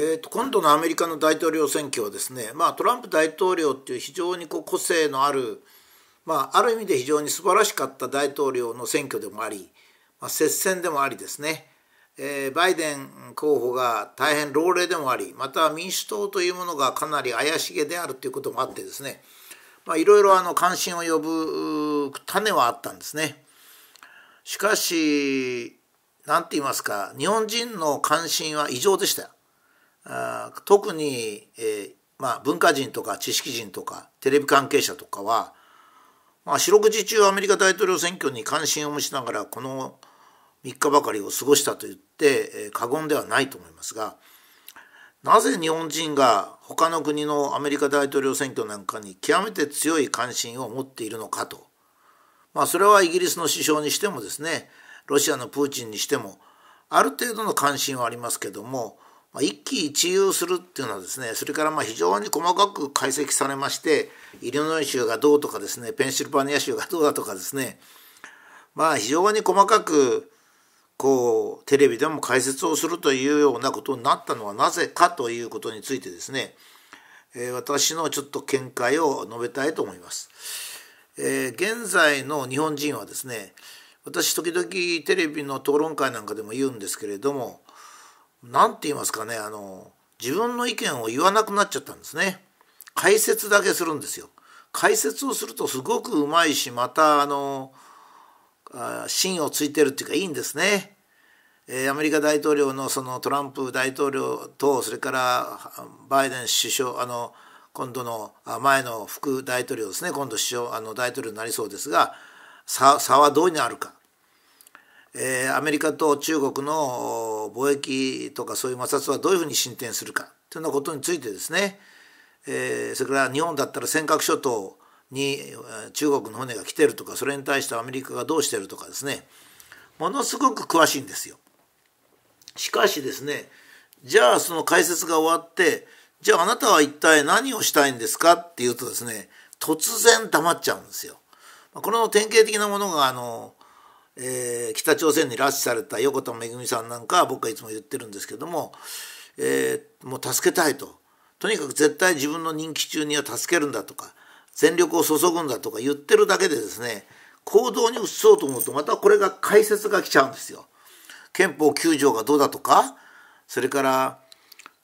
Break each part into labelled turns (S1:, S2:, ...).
S1: えーと、今度のアメリカの大統領選挙はですね、まあ、トランプ大統領っていう非常にこう個性のある、まあ、ある意味で非常に素晴らしかった大統領の選挙でもあり、まあ、接戦でもありですね、えー、バイデン候補が大変老齢でもありまた民主党というものがかなり怪しげであるということもあってですね、いろいろ関心を呼ぶ種はあったんですね。しかし何て言いますか日本人の関心は異常でした。あ特に、えー、まあ、文化人とか知識人とかテレビ関係者とかは、まあ、四六時中アメリカ大統領選挙に関心を持ちながらこの3日ばかりを過ごしたと言って、えー、過言ではないと思いますがなぜ日本人が他の国のアメリカ大統領選挙なんかに極めて強い関心を持っているのかと、まあ、それはイギリスの首相にしてもですねロシアのプーチンにしてもある程度の関心はありますけどもまあ、一喜一憂するっていうのはですねそれからまあ非常に細かく解析されましてイリノイ州がどうとかですねペンシルバニア州がどうだとかですねまあ非常に細かくこうテレビでも解説をするというようなことになったのはなぜかということについてですね、えー、私のちょっと見解を述べたいと思います。えー、現在の日本人はですね私時々テレビの討論会なんかでも言うんですけれども何て言いますかねあの自分の意見を言わなくなっちゃったんですね。解説だけするんですよ。解説をするとすごくうまいしまたあの芯をついてるっていうかいいんですね、えー、アメリカ大統領のそのトランプ大統領とそれからバイデン首相あの今度の前の副大統領ですね。今度首相あの大統領になりそうですが差はどうにあるか。えー、アメリカと中国の貿易とかそういう摩擦はどういうふうに進展するかというようなことについてですね、えー、それから日本だったら尖閣諸島に中国の船が来てるとかそれに対してアメリカがどうしてるとかですねものすごく詳しいんですよ。しかしですねじゃあその解説が終わってじゃああなたは一体何をしたいんですかっていうとですね突然黙っちゃうんですよ。この典型的なものがあのえー、北朝鮮に拉致された横田めぐみさんなんかは僕はいつも言ってるんですけども、えー、もう助けたいととにかく絶対自分の任期中には助けるんだとか全力を注ぐんだとか言ってるだけでですね行動に移そうと思うとまたこれが解説が来ちゃうんですよ。憲法9条がどうだとかそれから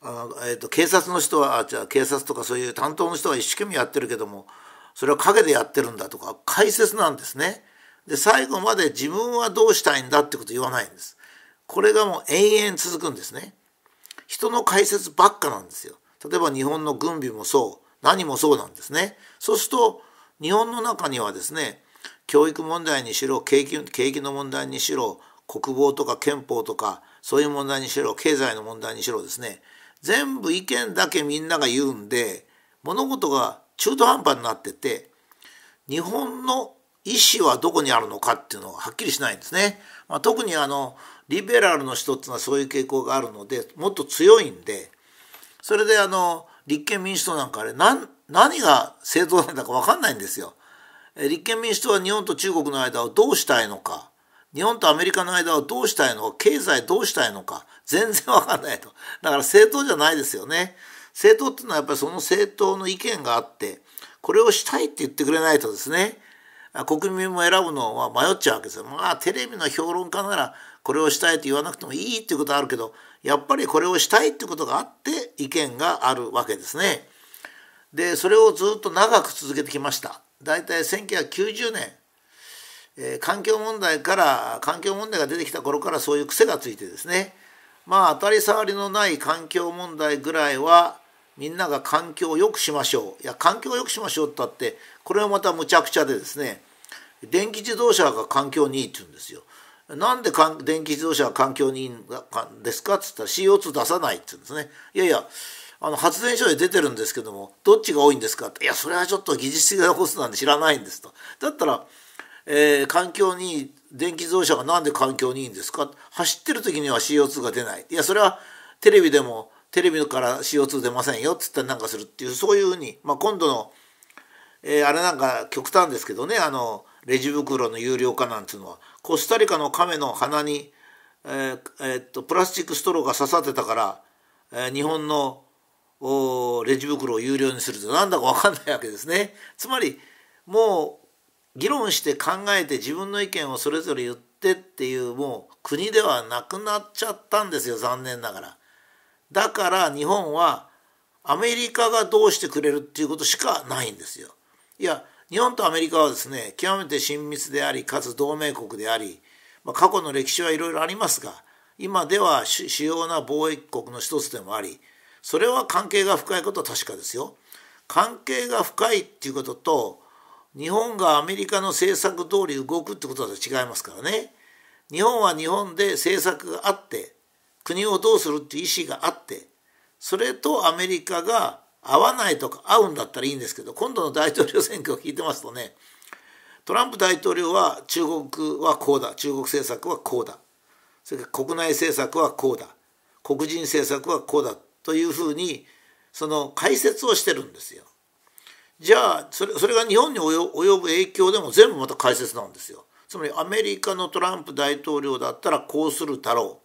S1: あ、えーと、警察の人はじゃあ警察とかそういう担当の人は一生懸命やってるけどもそれは陰でやってるんだとか解説なんですね。で最後まで自分はどうしたいんだってこと言わないんです。これがもう延々続くんですね。人の解説ばっかなんですよ。例えば日本の軍備もそう何もそうなんですね。そうすると日本の中にはですね教育問題にしろ景気景気の問題にしろ国防とか憲法とかそういう問題にしろ経済の問題にしろですね全部意見だけみんなが言うんで物事が中途半端になってて日本の意思はどこにあるのかっていうのがはっきりしないんですね。まあ、特にあのリベラルの人っていうのはそういう傾向があるのでもっと強いんでそれであの立憲民主党なんかあれ何何が正当なんだか分かんないんですよ。立憲民主党は日本と中国の間をどうしたいのか日本とアメリカの間をどうしたいのか経済どうしたいのか全然分かんないとだから政党じゃないですよね。政党っていうのはやっぱりその政党の意見があってこれをしたいって言ってくれないとですね国民も選ぶのは迷っちゃうわけですよ。まあテレビの評論家ならこれをしたいと言わなくてもいいっていうことはあるけどやっぱりこれをしたいっていうことがあって意見があるわけですね。でそれをずっと長く続けてきました。だいたい1990年、えー、環境問題から環境問題が出てきた頃からそういう癖がついてですねまあ当たり障りのない環境問題ぐらいはみんなが環境を良くしましょういや環境を良くしましょうって言ってこれはまたむちゃくちゃでですね電気自動車が環境にいいって言うんですよ。なんで電気自動車が環境にいいんですか？っつったら CO2 出さないって言うんですね。いやいやあの発電所で出てるんですけどもどっちが多いんですかっていやそれはちょっと技術的なコストなんで知らないんですと。だったら、えー、環境に電気自動車が何で環境にいいんですか？走ってる時には CO2 が出ない。いやそれはテレビでもテレビから CO2 出ませんよっつったらなんかするっていうそういうふうに、まあ、今度の、えー、あれなんか極端ですけどねあのレジ袋の有料化なんていうのはコスタリカの亀の鼻に、えーえー、っとプラスチックストローが刺さってたから、え日本のレジ袋を有料にするとなんだか分かんないわけですね。つまりもう議論して考えて自分の意見をそれぞれ言ってっていうもう国ではなくなっちゃったんですよ残念ながら。だから日本はアメリカがどうしてくれるっていうことしかないんですよ。いや日本とアメリカはですね極めて親密でありかつ同盟国であり、まあ、過去の歴史はいろいろありますが今では主要な貿易国の一つでもありそれは関係が深いことは確かですよ。関係が深いっていうことと日本がアメリカの政策通り動くってことは違いますからね。日本は日本で政策があって国をどうするっていう意思があってそれとアメリカが合わないとか合うんだったらいいんですけど今度の大統領選挙を聞いてますとねトランプ大統領は中国はこうだ中国政策はこうだそれから国内政策はこうだ黒人政策はこうだというふうにその解説をしてるんですよ。じゃあそれそれが日本に及ぶ影響でも全部また解説なんですよ。つまりアメリカのトランプ大統領だったらこうするだろう、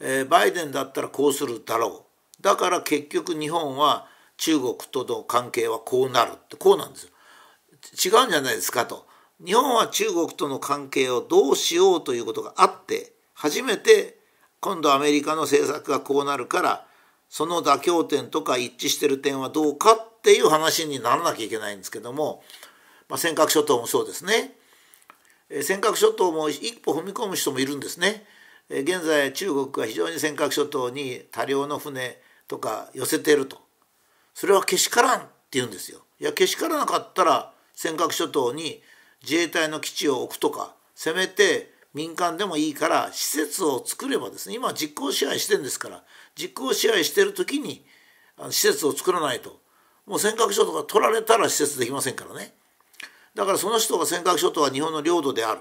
S1: えー、バイデンだったらこうするだろうだから結局日本は中国との関係はこうなるってこうなんですよ。違うんじゃないですかと。日本は中国との関係をどうしようということがあって初めて今度アメリカの政策がこうなるからその妥協点とか一致してる点はどうかっていう話にならなきゃいけないんですけども、まあ、尖閣諸島もそうですね。尖閣諸島も一歩踏み込む人もいるんですね。現在中国は非常に尖閣諸島に多量の船とか寄せてると。それはけしからんって言うんですよ。いやけしからなかったら尖閣諸島に自衛隊の基地を置くとかせめて民間でもいいから施設を作ればですね今実効支配してるんですから実効支配してる時に施設を作らないともう尖閣諸島が取られたら施設できませんからねだからその人が尖閣諸島は日本の領土である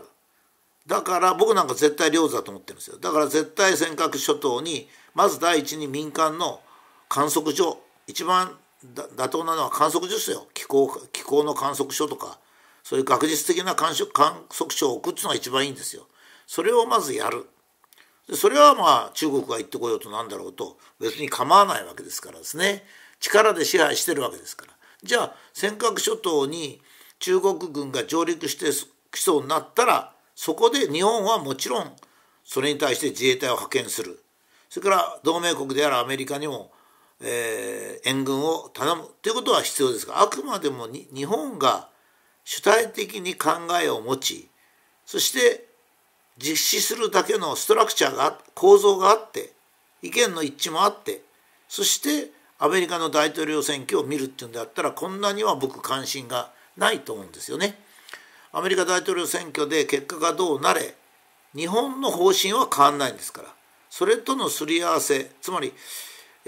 S1: だから僕なんか絶対領土だと思ってるんですよ。だから絶対尖閣諸島にまず第一に民間の観測所一番妥当なのは観測所ですよ。気候気候の観測所とかそういう学術的な観測観測所を置くっていうのが一番いいんですよ。それをまずやる。それはまあ中国が言ってこようとなんだろうと別に構わないわけですからですね。力で支配してるわけですから。じゃあ尖閣諸島に中国軍が上陸してきそうになったらそこで日本はもちろんそれに対して自衛隊を派遣するそれから同盟国であるアメリカにも、えー、援軍を頼むということは必要ですがあくまでも日本が主体的に考えを持ちそして実施するだけのストラクチャーが構造があって意見の一致もあってそしてアメリカの大統領選挙を見るっていうんであったらこんなには僕関心がないと思うんですよね。アメリカ大統領選挙で結果がどうなれ日本の方針は変わんないんですからそれとのすり合わせつまり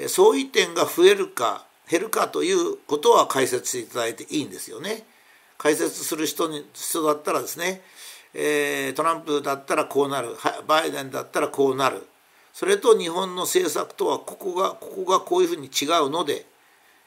S1: 相違点が増えるか減るかということは解説していただいていいんですよね。解説する人に人だったらですねえー、トランプだったらこうなるバイデンだったらこうなるそれと日本の政策とはここがここがこういうふうに違うので、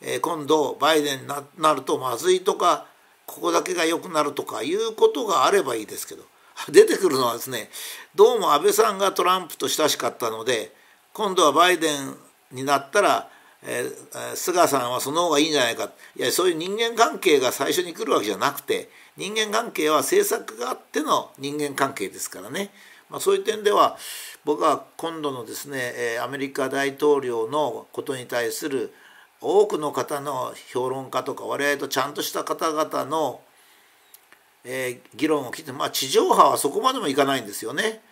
S1: えー、今度バイデンになるとまずいとかここだけが良くなるとかいうことがあればいいですけど。出てくるのはですねどうも安倍さんがトランプと親しかったので今度はバイデンになったらえー、菅さんはその方がいいんじゃないか。いやそういう人間関係が最初に来るわけじゃなくて人間関係は政策があっての人間関係ですからね、まあ、そういう点では僕は今度のですねアメリカ大統領のことに対する多くの方の評論家とか我々とちゃんとした方々の、えー、議論を聞いてまあ地上波はそこまでもいかないんですよね。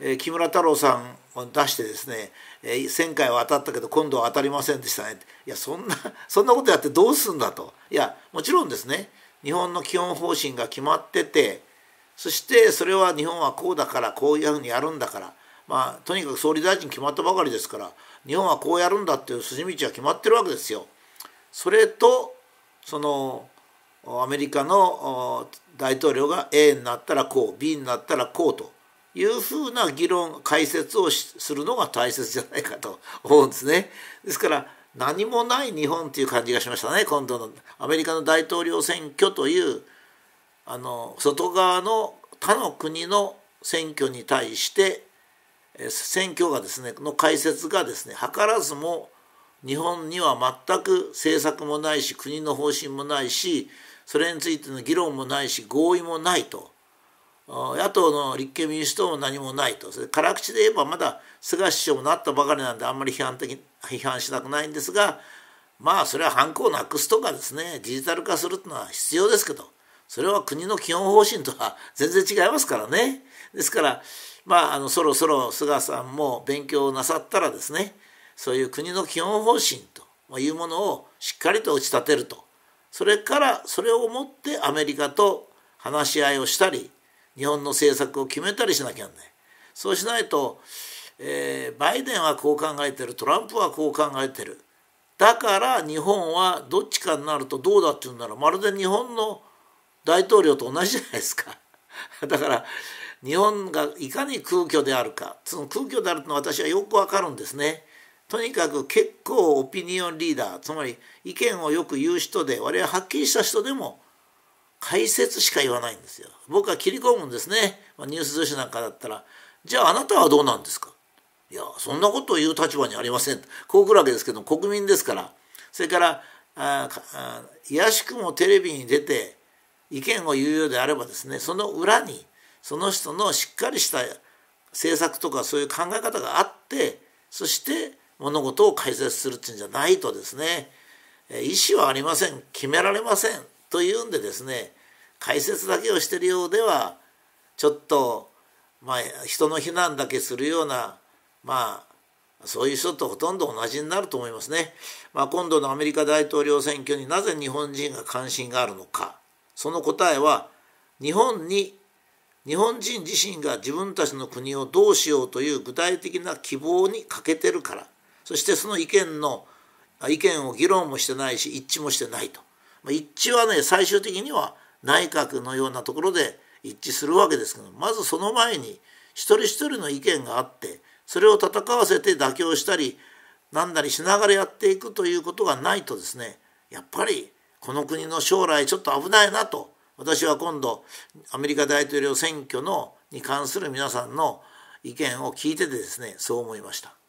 S1: えー、木村太郎さんを出してですね、えー、1,000回は当たったけど今度は当たりませんでしたね。いやそんな そんなことやってどうすんだと。いやもちろんですね。日本の基本方針が決まっててそしてそれは日本はこうだからこういうふうにやるんだからまあとにかく総理大臣決まったばかりですから日本はこうやるんだっていう筋道は決まってるわけですよ。それとそのアメリカの大統領が A になったらこう B になったらこうというふうな議論解説をするのが大切じゃないかと 思うんですね。ですから何もない日本っていう感じがしましたね今度のアメリカの大統領選挙というあの外側の他の国の選挙に対して選挙がですねの解説がですね図らずも日本には全く政策もないし国の方針もないしそれについての議論もないし合意もないと。野党の立憲民主党も何もないと。それ辛口で言えばまだ菅首相もなったばかりなんであんまり批判的批判したくないんですがまあそれは犯行をなくすとかですねデジタル化するっていうのは必要ですけどそれは国の基本方針とは全然違いますからね。ですからまああのそろそろ菅さんも勉強なさったらですねそういう国の基本方針というものをしっかりと打ち立てると。それからそれをもってアメリカと話し合いをしたり日本の政策を決めたりしなきゃならない。そうしないと、えー、バイデンはこう考えてるトランプはこう考えてる。だから日本はどっちかになるとどうだって言うんならまるで日本の大統領と同じじゃないですか。だから日本がいかに空虚であるかその空虚であるのは私はよくわかるんですね。とにかく結構オピニオンリーダーつまり意見をよく言う人で我々はっきりした人でも解説しか言わないんですよ。僕は切り込むんですね。ニュース女子なんかだったら「じゃああなたはどうなんですか?」いやそんなことを言う立場にありませんこう来るわけですけど国民ですからそれからああいやしくもテレビに出て意見を言うようであればですねその裏にその人のしっかりした政策とかそういう考え方があってそして物事を解説するっていうんじゃないとですね意思はありません決められませんというんでですね解説だけをしてるようではちょっとまあ人の非難だけするようなまあそういう人とほとんど同じになると思いますね。まあ、今度のアメリカ大統領選挙になぜ日本人が関心があるのかその答えは日本に日本人自身が自分たちの国をどうしようという具体的な希望に欠けてるからそしてその意見の意見を議論もしてないし一致もしてないと。一致はね最終的には内閣のようなところで一致するわけですけどまずその前に一人一人の意見があってそれを戦わせて妥協したりなんだりしながらやっていくということがないとですねやっぱりこの国の将来ちょっと危ないなと私は今度アメリカ大統領選挙のに関する皆さんの意見を聞いててですねそう思いました。